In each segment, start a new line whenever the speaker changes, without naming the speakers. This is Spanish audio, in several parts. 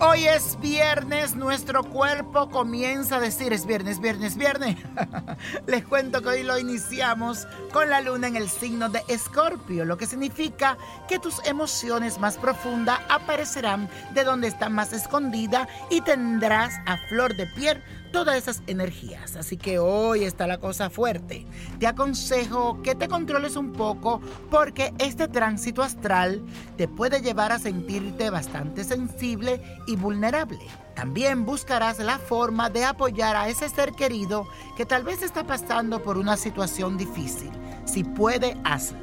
Hoy es viernes, nuestro cuerpo comienza a decir es viernes, viernes, viernes. Les cuento que hoy lo iniciamos con la luna en el signo de Escorpio, lo que significa que tus emociones más profundas aparecerán de donde están más escondidas y tendrás a flor de piel todas esas energías. Así que hoy está la cosa fuerte. Te aconsejo que te controles un poco porque este tránsito astral te puede llevar a sentirte bastante sensible y vulnerable. También buscarás la forma de apoyar a ese ser querido que tal vez está pasando por una situación difícil. Si puede, hazlo.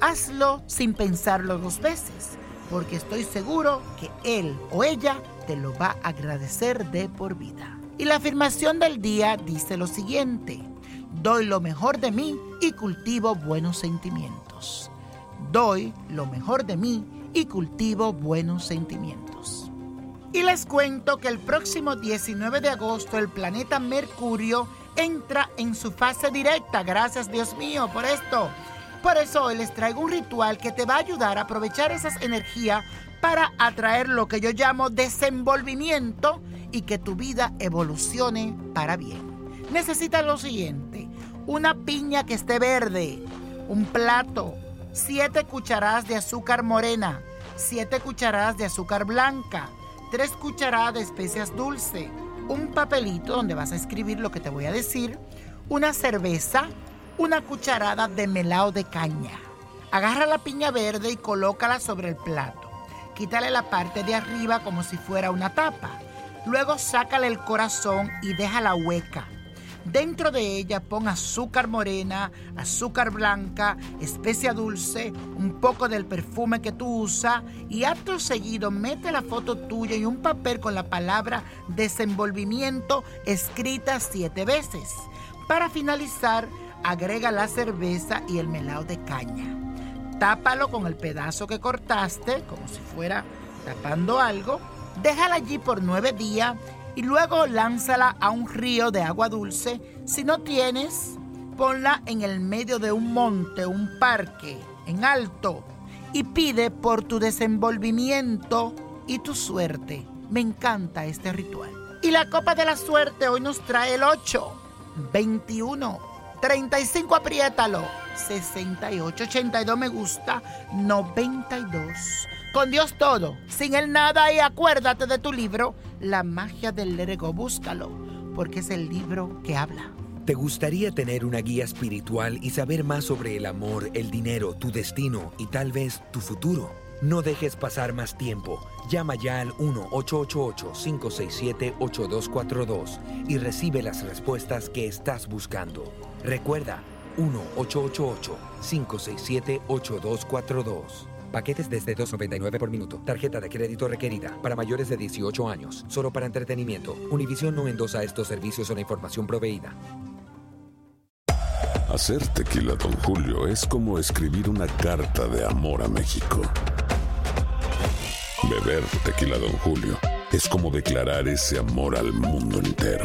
Hazlo sin pensarlo dos veces, porque estoy seguro que él o ella te lo va a agradecer de por vida. Y la afirmación del día dice lo siguiente, doy lo mejor de mí y cultivo buenos sentimientos. Doy lo mejor de mí y cultivo buenos sentimientos. Y les cuento que el próximo 19 de agosto el planeta Mercurio entra en su fase directa. Gracias Dios mío por esto. Por eso hoy les traigo un ritual que te va a ayudar a aprovechar esas energías para atraer lo que yo llamo desenvolvimiento y que tu vida evolucione para bien. Necesitas lo siguiente, una piña que esté verde, un plato, siete cucharadas de azúcar morena, siete cucharadas de azúcar blanca, tres cucharadas de especias dulces, un papelito donde vas a escribir lo que te voy a decir, una cerveza, una cucharada de melao de caña. Agarra la piña verde y colócala sobre el plato. Quítale la parte de arriba como si fuera una tapa. Luego sácale el corazón y déjala hueca. Dentro de ella pon azúcar morena, azúcar blanca, especia dulce, un poco del perfume que tú usas y acto seguido mete la foto tuya y un papel con la palabra desenvolvimiento escrita siete veces. Para finalizar, agrega la cerveza y el melao de caña. Tápalo con el pedazo que cortaste, como si fuera tapando algo. Déjala allí por nueve días y luego lánzala a un río de agua dulce. Si no tienes, ponla en el medio de un monte, un parque, en alto, y pide por tu desenvolvimiento y tu suerte. Me encanta este ritual. Y la copa de la suerte hoy nos trae el 8, 21, 35, apriétalo. 68 82 me gusta 92. Con Dios todo, sin él nada y acuérdate de tu libro, La magia del lerego, búscalo, porque es el libro que habla.
¿Te gustaría tener una guía espiritual y saber más sobre el amor, el dinero, tu destino y tal vez tu futuro? No dejes pasar más tiempo. Llama ya al 1-888-567-8242 y recibe las respuestas que estás buscando. Recuerda, 1-888-567-8242. Paquetes desde 2.99 por minuto. Tarjeta de crédito requerida para mayores de 18 años. Solo para entretenimiento. Univision no endosa estos servicios o la información proveída.
Hacer tequila, Don Julio, es como escribir una carta de amor a México. Beber tequila, Don Julio, es como declarar ese amor al mundo entero.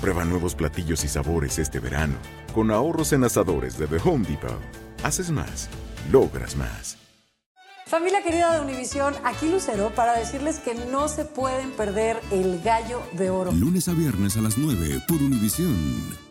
Prueba nuevos platillos y sabores este verano, con ahorros en asadores de The Home Depot. Haces más, logras más.
Familia querida de Univisión, aquí Lucero para decirles que no se pueden perder el gallo de oro.
Lunes a viernes a las 9 por Univisión.